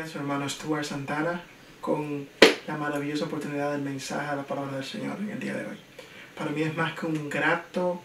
A su hermano Stuart Santana con la maravillosa oportunidad del mensaje a la palabra del Señor en el día de hoy. Para mí es más que un grato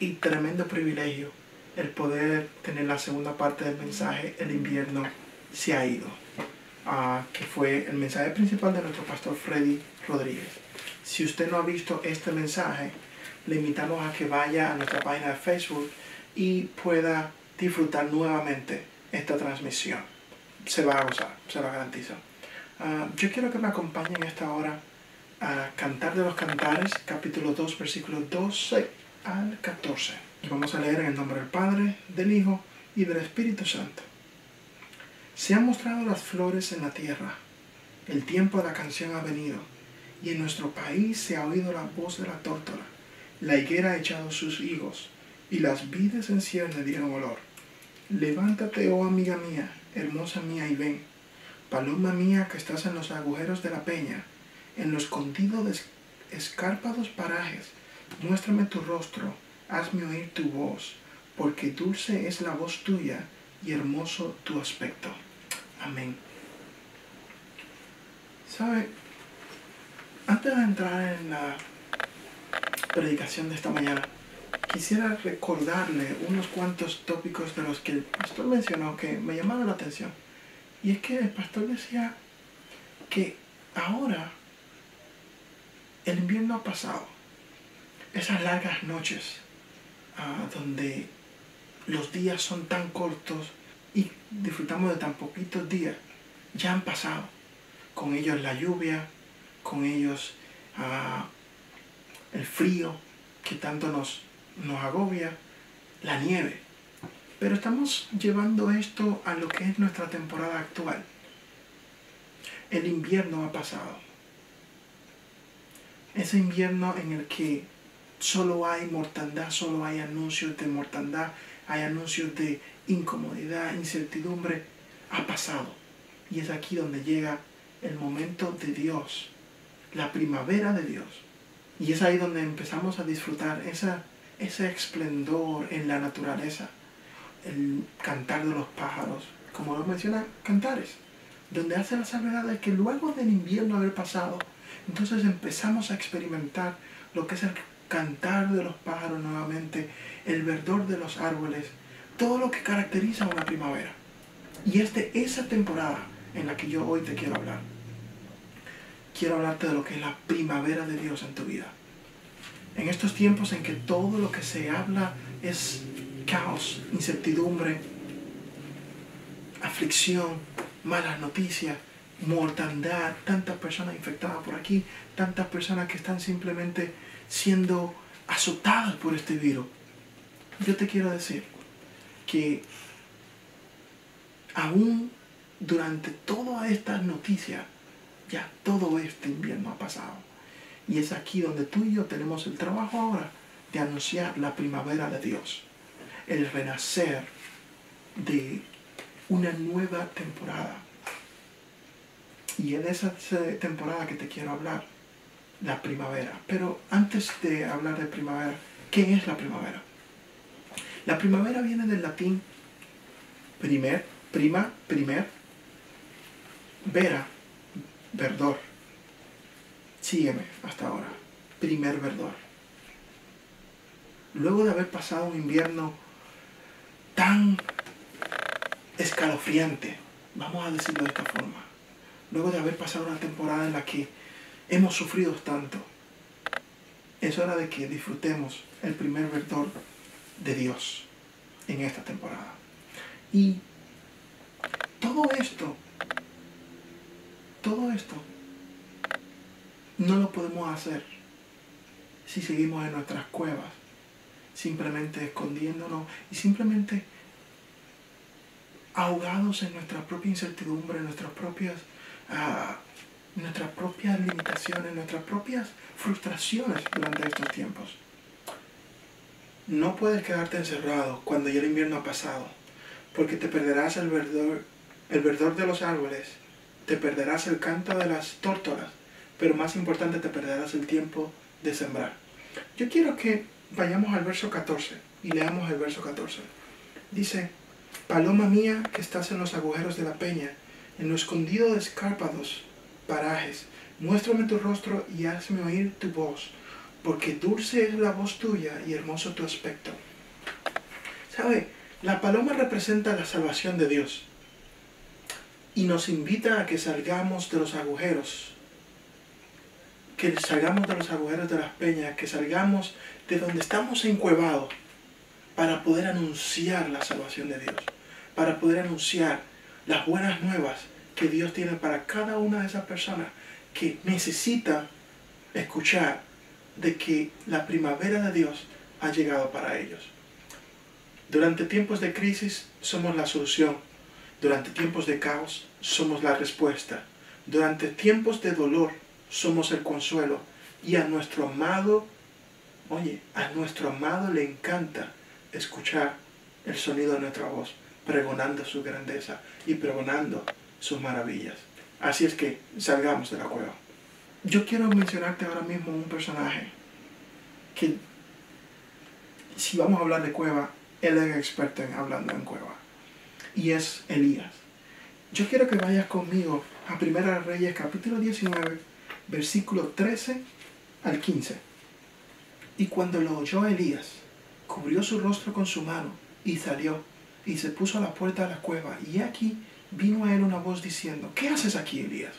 y tremendo privilegio el poder tener la segunda parte del mensaje El invierno se ha ido, uh, que fue el mensaje principal de nuestro pastor Freddy Rodríguez. Si usted no ha visto este mensaje, le invitamos a que vaya a nuestra página de Facebook y pueda disfrutar nuevamente esta transmisión. Se va a gozar, se lo garantizo. Uh, yo quiero que me acompañen esta hora a Cantar de los Cantares, capítulo 2, versículos 12 al 14. Y vamos a leer en el nombre del Padre, del Hijo y del Espíritu Santo. Se han mostrado las flores en la tierra, el tiempo de la canción ha venido, y en nuestro país se ha oído la voz de la tórtola. La higuera ha echado sus higos, y las vides en cierne dieron olor. Levántate, oh amiga mía, hermosa mía, y ven. Paloma mía que estás en los agujeros de la peña, en lo escondido de escárpados parajes, muéstrame tu rostro, hazme oír tu voz, porque dulce es la voz tuya y hermoso tu aspecto. Amén. ¿Sabe? Antes de entrar en la predicación de esta mañana, quisiera recordarle unos cuantos tópicos de los que el pastor mencionó que me llamaron la atención. Y es que el pastor decía que ahora el invierno ha pasado. Esas largas noches ah, donde los días son tan cortos y disfrutamos de tan poquitos días, ya han pasado. Con ellos la lluvia, con ellos ah, el frío que tanto nos, nos agobia, la nieve. Pero estamos llevando esto a lo que es nuestra temporada actual. El invierno ha pasado. Ese invierno en el que solo hay mortandad, solo hay anuncios de mortandad, hay anuncios de incomodidad, incertidumbre, ha pasado. Y es aquí donde llega el momento de Dios, la primavera de Dios. Y es ahí donde empezamos a disfrutar esa, ese esplendor en la naturaleza, el cantar de los pájaros, como lo menciona Cantares, donde hace la salvedad de que luego del invierno haber pasado, entonces empezamos a experimentar lo que es el cantar de los pájaros nuevamente, el verdor de los árboles, todo lo que caracteriza una primavera. Y es de esa temporada en la que yo hoy te quiero hablar. Quiero hablarte de lo que es la primavera de Dios en tu vida. En estos tiempos en que todo lo que se habla es caos, incertidumbre, aflicción, malas noticias, mortandad, tantas personas infectadas por aquí, tantas personas que están simplemente siendo azotadas por este virus. Yo te quiero decir que aún durante todas estas noticias, ya todo este invierno ha pasado. Y es aquí donde tú y yo tenemos el trabajo ahora de anunciar la primavera de Dios, el renacer de una nueva temporada. Y en esa temporada que te quiero hablar, la primavera. Pero antes de hablar de primavera, ¿qué es la primavera? La primavera viene del latín primer, prima, primer, vera, verdor. Sígueme hasta ahora. Primer verdor. Luego de haber pasado un invierno tan escalofriante, vamos a decirlo de esta forma, luego de haber pasado una temporada en la que hemos sufrido tanto, es hora de que disfrutemos el primer verdor de Dios en esta temporada. Y todo esto, todo esto, no lo podemos hacer si seguimos en nuestras cuevas, simplemente escondiéndonos y simplemente ahogados en nuestra propia incertidumbre, en nuestras propias, uh, nuestras propias limitaciones, nuestras propias frustraciones durante estos tiempos. No puedes quedarte encerrado cuando ya el invierno ha pasado, porque te perderás el verdor, el verdor de los árboles, te perderás el canto de las tórtolas, pero más importante te perderás el tiempo de sembrar. Yo quiero que vayamos al verso 14 y leamos el verso 14. Dice, Paloma mía que estás en los agujeros de la peña, en lo escondido de escárpados parajes. Muéstrame tu rostro y hazme oír tu voz, porque dulce es la voz tuya y hermoso tu aspecto. ¿Sabe? La paloma representa la salvación de Dios y nos invita a que salgamos de los agujeros, que salgamos de los agujeros de las peñas, que salgamos de donde estamos encuevados para poder anunciar la salvación de Dios, para poder anunciar las buenas nuevas que Dios tiene para cada una de esas personas que necesita escuchar de que la primavera de Dios ha llegado para ellos. Durante tiempos de crisis somos la solución. Durante tiempos de caos somos la respuesta. Durante tiempos de dolor somos el consuelo. Y a nuestro amado, oye, a nuestro amado le encanta escuchar el sonido de nuestra voz, pregonando su grandeza y pregonando sus maravillas. Así es que salgamos de la cueva. Yo quiero mencionarte ahora mismo un personaje que, si vamos a hablar de cueva, él es experto en hablando en cueva. Y es Elías. Yo quiero que vayas conmigo a Primera Reyes capítulo 19, versículo 13 al 15. Y cuando lo oyó Elías, cubrió su rostro con su mano y salió y se puso a la puerta de la cueva. Y aquí vino a él una voz diciendo, ¿qué haces aquí, Elías?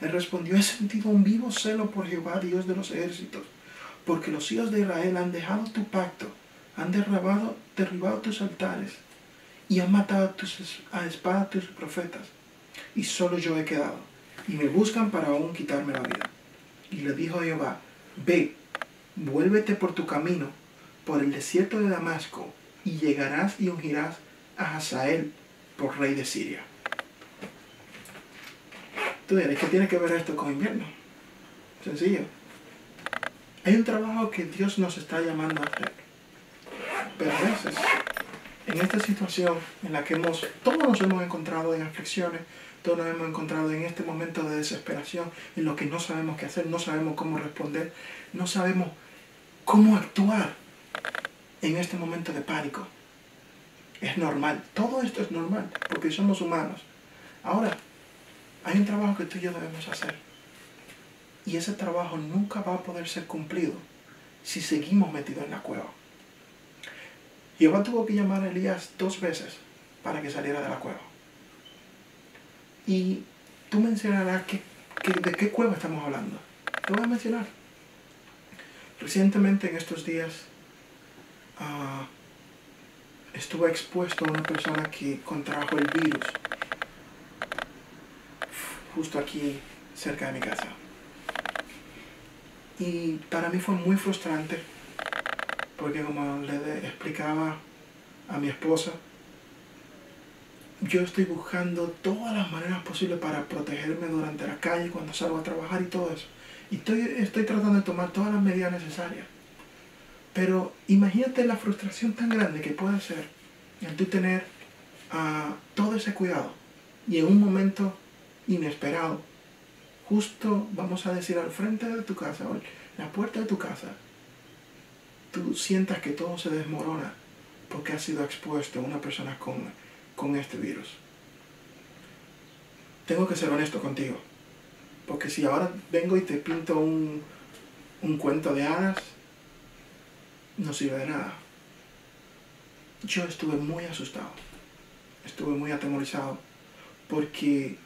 Él respondió, he sentido un vivo celo por Jehová, Dios de los ejércitos, porque los hijos de Israel han dejado tu pacto, han derribado, derribado tus altares y han matado a, a espada tus profetas, y solo yo he quedado, y me buscan para aún quitarme la vida. Y le dijo a Jehová, ve, vuélvete por tu camino, por el desierto de Damasco, y llegarás y ungirás a Hazael, por rey de Siria. Tú dirás, ¿qué tiene que ver esto con invierno? Sencillo. Hay un trabajo que Dios nos está llamando a hacer. Pero a veces, en esta situación en la que hemos, todos nos hemos encontrado en aflicciones, todos nos hemos encontrado en este momento de desesperación, en lo que no sabemos qué hacer, no sabemos cómo responder, no sabemos cómo actuar en este momento de pánico. Es normal. Todo esto es normal porque somos humanos. Ahora, hay un trabajo que tú y yo debemos hacer. Y ese trabajo nunca va a poder ser cumplido si seguimos metidos en la cueva. Jehová tuvo que llamar a Elías dos veces para que saliera de la cueva. Y tú mencionarás que, de qué cueva estamos hablando. Te voy a mencionar. Recientemente en estos días uh, estuve expuesto a una persona que contrajo el virus justo aquí cerca de mi casa. Y para mí fue muy frustrante porque como le explicaba a mi esposa, yo estoy buscando todas las maneras posibles para protegerme durante la calle, cuando salgo a trabajar y todo eso. Y estoy, estoy tratando de tomar todas las medidas necesarias. Pero imagínate la frustración tan grande que puede ser el tú tener uh, todo ese cuidado y en un momento inesperado, justo vamos a decir al frente de tu casa la puerta de tu casa, tú sientas que todo se desmorona porque has sido expuesto a una persona con, con este virus. Tengo que ser honesto contigo, porque si ahora vengo y te pinto un, un cuento de hadas, no sirve de nada. Yo estuve muy asustado, estuve muy atemorizado porque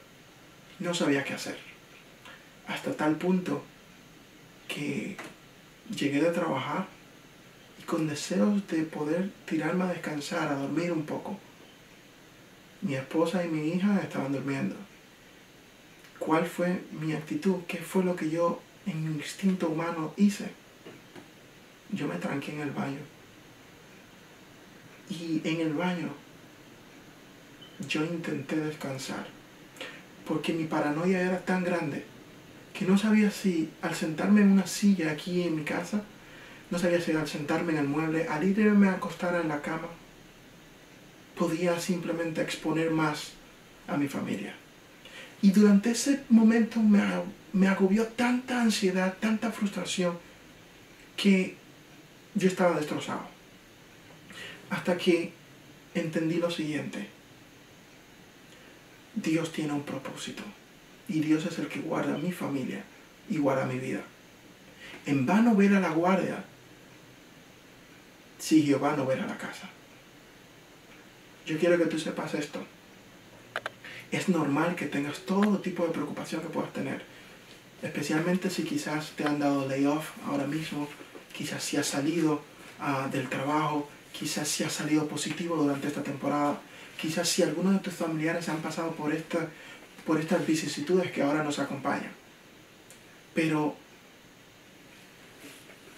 no sabía qué hacer. Hasta tal punto que llegué de trabajar con deseos de poder tirarme a descansar, a dormir un poco. Mi esposa y mi hija estaban durmiendo. ¿Cuál fue mi actitud? ¿Qué fue lo que yo en mi instinto humano hice? yo me tranqué en el baño. Y en el baño yo intenté descansar, porque mi paranoia era tan grande que no sabía si al sentarme en una silla aquí en mi casa, no sabía si al sentarme en el mueble, al irme a acostar en la cama, podía simplemente exponer más a mi familia. Y durante ese momento me, me agobió tanta ansiedad, tanta frustración, que yo estaba destrozado. Hasta que entendí lo siguiente. Dios tiene un propósito. Y Dios es el que guarda mi familia y guarda mi vida. En vano ver a la guardia si Jehová no verá la casa. Yo quiero que tú sepas esto. Es normal que tengas todo tipo de preocupación que puedas tener. Especialmente si quizás te han dado layoff ahora mismo, quizás si has salido ah, del trabajo, quizás si has salido positivo durante esta temporada, quizás si algunos de tus familiares han pasado por, esta, por estas vicisitudes que ahora nos acompañan. Pero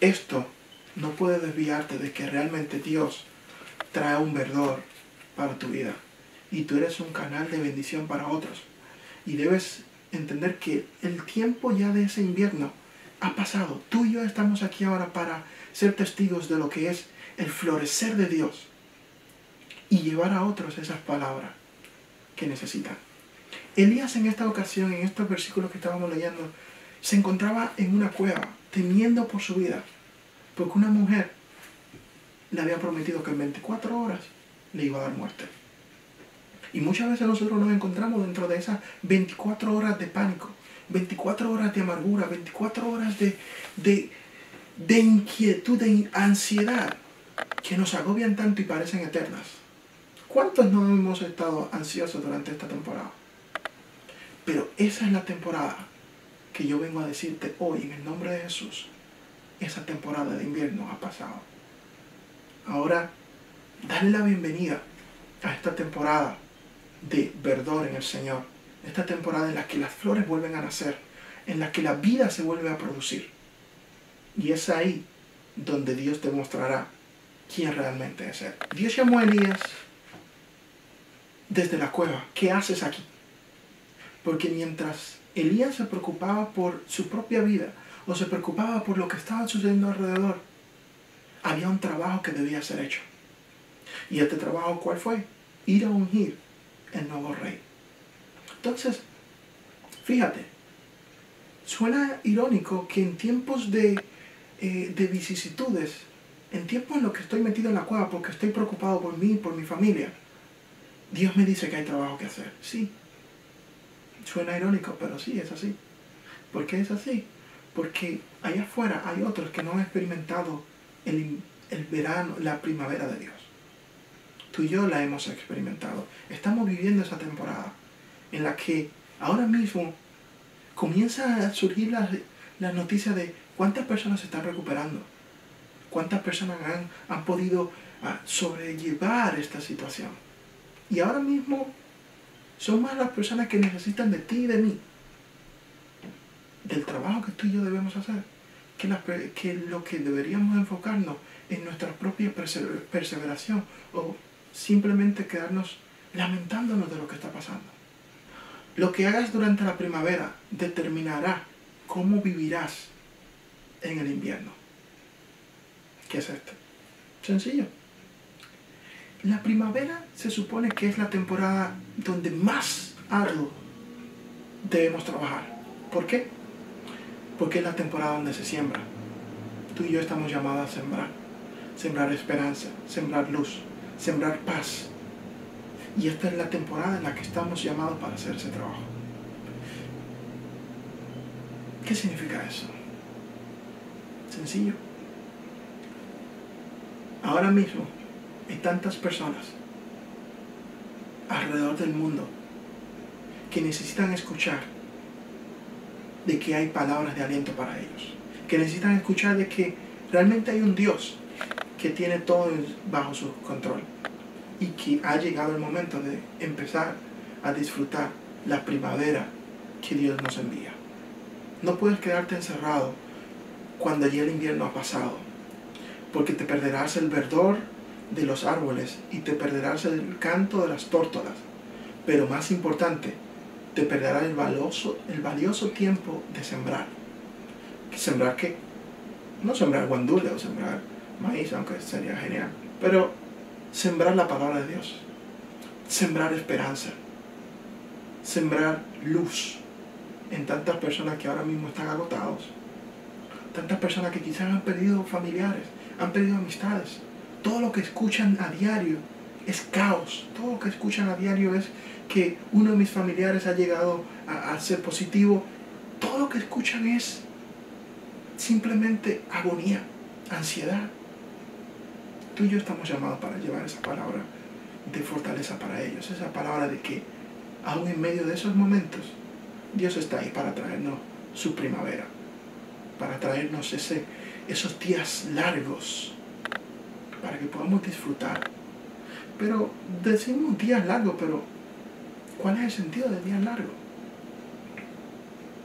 esto no puede desviarte de que realmente Dios trae un verdor para tu vida y tú eres un canal de bendición para otros. Y debes entender que el tiempo ya de ese invierno ha pasado. Tú y yo estamos aquí ahora para ser testigos de lo que es el florecer de Dios y llevar a otros esas palabras que necesitan. Elías en esta ocasión, en estos versículos que estábamos leyendo, se encontraba en una cueva, temiendo por su vida, porque una mujer le había prometido que en 24 horas le iba a dar muerte. Y muchas veces nosotros nos encontramos dentro de esas 24 horas de pánico, 24 horas de amargura, 24 horas de, de, de inquietud, de ansiedad, que nos agobian tanto y parecen eternas. ¿Cuántos no hemos estado ansiosos durante esta temporada? Pero esa es la temporada que yo vengo a decirte hoy en el nombre de Jesús. Esa temporada de invierno ha pasado. Ahora, dale la bienvenida a esta temporada de verdor en el Señor. Esta temporada en la que las flores vuelven a nacer, en la que la vida se vuelve a producir. Y es ahí donde Dios te mostrará quién realmente es Él. Dios llamó a Elías desde la cueva. ¿Qué haces aquí? Porque mientras Elías se preocupaba por su propia vida o se preocupaba por lo que estaba sucediendo alrededor, había un trabajo que debía ser hecho. ¿Y este trabajo cuál fue? Ir a ungir el nuevo rey. Entonces, fíjate, suena irónico que en tiempos de, eh, de vicisitudes, en tiempos en los que estoy metido en la cueva porque estoy preocupado por mí, por mi familia, Dios me dice que hay trabajo que hacer. Sí. Suena irónico, pero sí, es así. ¿Por qué es así? Porque allá afuera hay otros que no han experimentado el, el verano, la primavera de Dios. Tú y yo la hemos experimentado. Estamos viviendo esa temporada en la que ahora mismo comienza a surgir las la noticias de cuántas personas se están recuperando, cuántas personas han, han podido ah, sobrellevar esta situación. Y ahora mismo son más las personas que necesitan de ti y de mí, del trabajo que tú y yo debemos hacer, que, lo que deberíamos enfocarnos en nuestra propia perseveración o simplemente quedarnos lamentándonos de lo que está pasando. Lo que hagas durante la primavera determinará cómo vivirás en el invierno. ¿Qué es esto? Sencillo. La primavera se supone que es la temporada donde más arduo debemos trabajar. ¿Por qué? Porque es la temporada donde se siembra. Tú y yo estamos llamados a sembrar. Sembrar esperanza, sembrar luz, sembrar paz. Y esta es la temporada en la que estamos llamados para hacer ese trabajo. ¿Qué significa eso? Sencillo. Ahora mismo hay tantas personas alrededor del mundo que necesitan escuchar de que hay palabras de aliento para ellos. Que necesitan escuchar de que realmente hay un Dios que tiene todo bajo su control y que ha llegado el momento de empezar a disfrutar la primavera que Dios nos envía. No puedes quedarte encerrado cuando ya el invierno ha pasado, porque te perderás el verdor de los árboles y te perderás el canto de las tórtolas, pero más importante, te perderás el valioso, el valioso tiempo de sembrar. ¿Sembrar qué? No sembrar guandule o sembrar maíz, aunque sería genial. Pero sembrar la palabra de Dios, sembrar esperanza, sembrar luz en tantas personas que ahora mismo están agotados, tantas personas que quizás han perdido familiares, han perdido amistades. Todo lo que escuchan a diario es caos, todo lo que escuchan a diario es que uno de mis familiares ha llegado a, ser positivo, todo lo que escuchan es simplemente agonía, ansiedad. Tú y yo estamos llamados para llevar esa palabra de fortaleza para ellos, esa palabra de que aún en medio de esos momentos, Dios está ahí para traernos su primavera, para traernos ese, esos días largos, para que podamos disfrutar. Pero decimos días largos, pero ¿cuál es el sentido del día largo?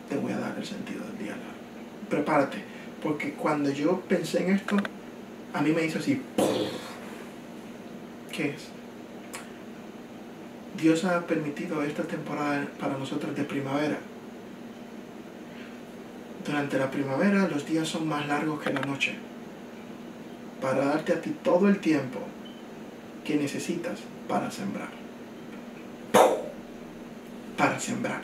Te voy a dar el sentido del día largo. Prepárate, porque cuando yo pensé en esto, a mí me hizo así. ¿Qué es? Dios ha permitido esta temporada para nosotros de primavera. Durante la primavera los días son más largos que la noche. Para darte a ti todo el tiempo que necesitas para sembrar. Para sembrar.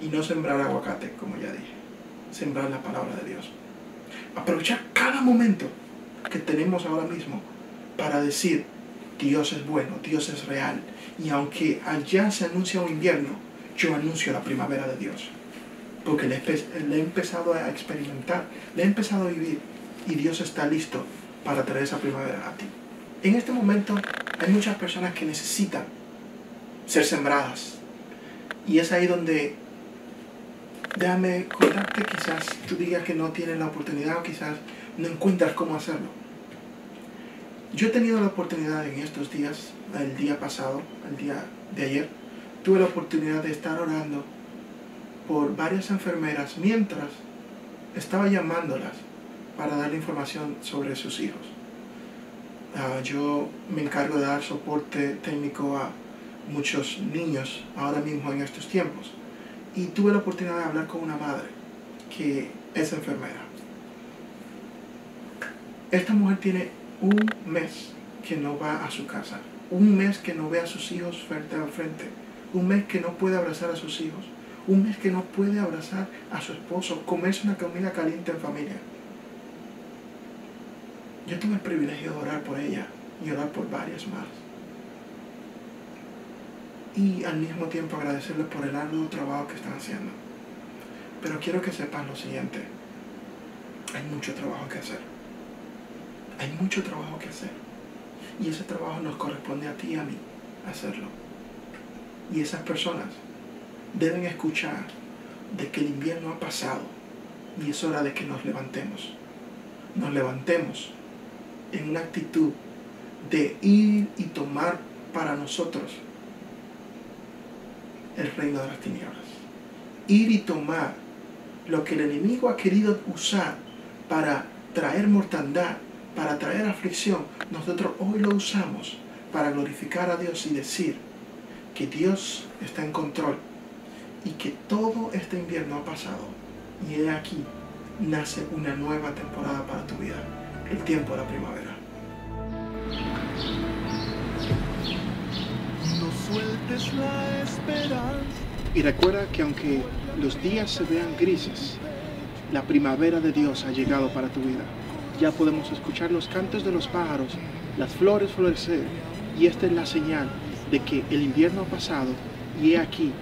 Y no sembrar aguacate, como ya dije. Sembrar la palabra de Dios. Aprovechar cada momento que tenemos ahora mismo para decir, Dios es bueno, Dios es real. Y aunque allá se anuncia un invierno, yo anuncio la primavera de Dios. Porque le, he empezado a experimentar, le he empezado a vivir y Dios está listo para traer esa primavera a ti. En este momento hay muchas personas que necesitan ser sembradas. Y es ahí donde, déjame contarte, quizás tú digas que no tienes la oportunidad o quizás no encuentras cómo hacerlo. Yo he tenido la oportunidad en estos días, el día pasado, el día de ayer, tuve la oportunidad de estar orando por varias enfermeras mientras estaba llamándolas para darle información sobre sus hijos. Ah, yo me encargo de dar soporte técnico a muchos niños ahora mismo en estos tiempos. Y tuve la oportunidad de hablar con una madre que es enfermera. Esta mujer tiene un mes que no va a su casa, un mes que no ve a sus hijos frente a frente, un mes que no puede abrazar a sus hijos, un mes que no puede abrazar a su esposo, comerse una comida caliente en familia. Yo tuve el privilegio de orar por ella y orar por varias más. Y al mismo tiempo agradecerles por el arduo trabajo que están haciendo. Pero quiero que sepan lo siguiente. Hay mucho trabajo que hacer. Hay mucho trabajo que hacer. Y ese trabajo nos corresponde a ti y a mí hacerlo. Y esas personas deben escuchar de que el invierno ha pasado y es hora de que nos levantemos. Nos levantemos en una actitud de ir y tomar para nosotros el reino de las tinieblas. Ir y tomar lo que el enemigo ha querido usar para traer mortandad, para traer aflicción, nosotros hoy lo usamos para glorificar a Dios y decir que Dios está en control y que todo este invierno ha pasado y he aquí nace una nueva temporada para tu vida, el tiempo de la primavera. Sueltes la esperanza. Y recuerda que aunque los días se vean grises, la primavera de Dios ha llegado para tu vida ya podemos escuchar los cantos de los pájaros, las flores florecer, y esta es la señal de que el invierno ha pasado y he aquí,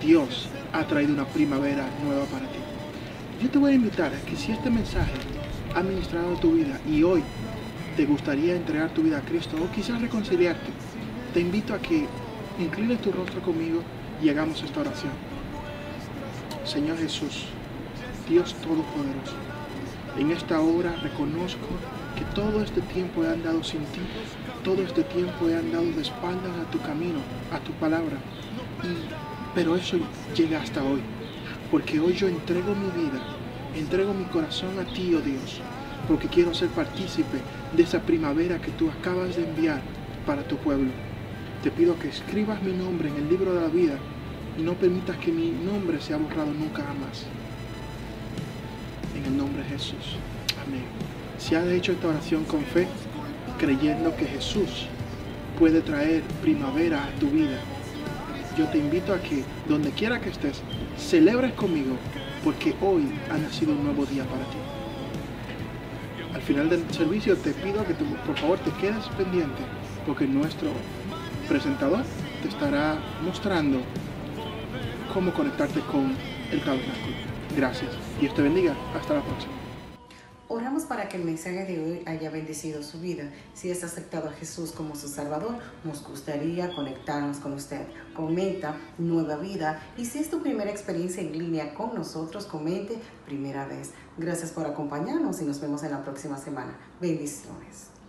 Dios ha traído una primavera nueva para ti. Yo te voy a invitar a que si este mensaje ha ministrado tu vida y hoy te gustaría entregar tu vida a Cristo o quizás reconciliarte, te invito a que inclines tu rostro conmigo y hagamos esta oración. Señor Jesús, Dios Todopoderoso, en esta hora reconozco que todo este tiempo he andado sin ti, todo este tiempo he andado de espaldas a tu camino, a tu palabra. pero eso llega hasta hoy, porque hoy yo entrego mi vida, entrego mi corazón a ti, oh Dios, porque quiero ser partícipe de esa primavera que tú acabas de enviar para tu pueblo. Te pido que escribas mi nombre en el libro de la vida y no permitas que mi nombre sea borrado nunca jamás en el nombre de Jesús. Amén. Si has hecho esta oración con fe, creyendo que Jesús puede traer primavera a tu vida, yo te invito a que donde quiera que estés, celebres conmigo porque hoy ha nacido un nuevo día para ti. Al final del servicio te pido que por favor te quedes pendiente porque nuestro presentador te estará mostrando cómo conectarte con el tabernáculo. Gracias. Dios te bendiga. Hasta la próxima. Oramos para que el mensaje de hoy haya bendecido su vida. Si has aceptado a Jesús como su Salvador, nos gustaría conectarnos con usted. Comenta Nueva Vida y si es tu primera experiencia en línea con nosotros, comente primera vez. Gracias por acompañarnos y nos vemos en la próxima semana. Bendiciones.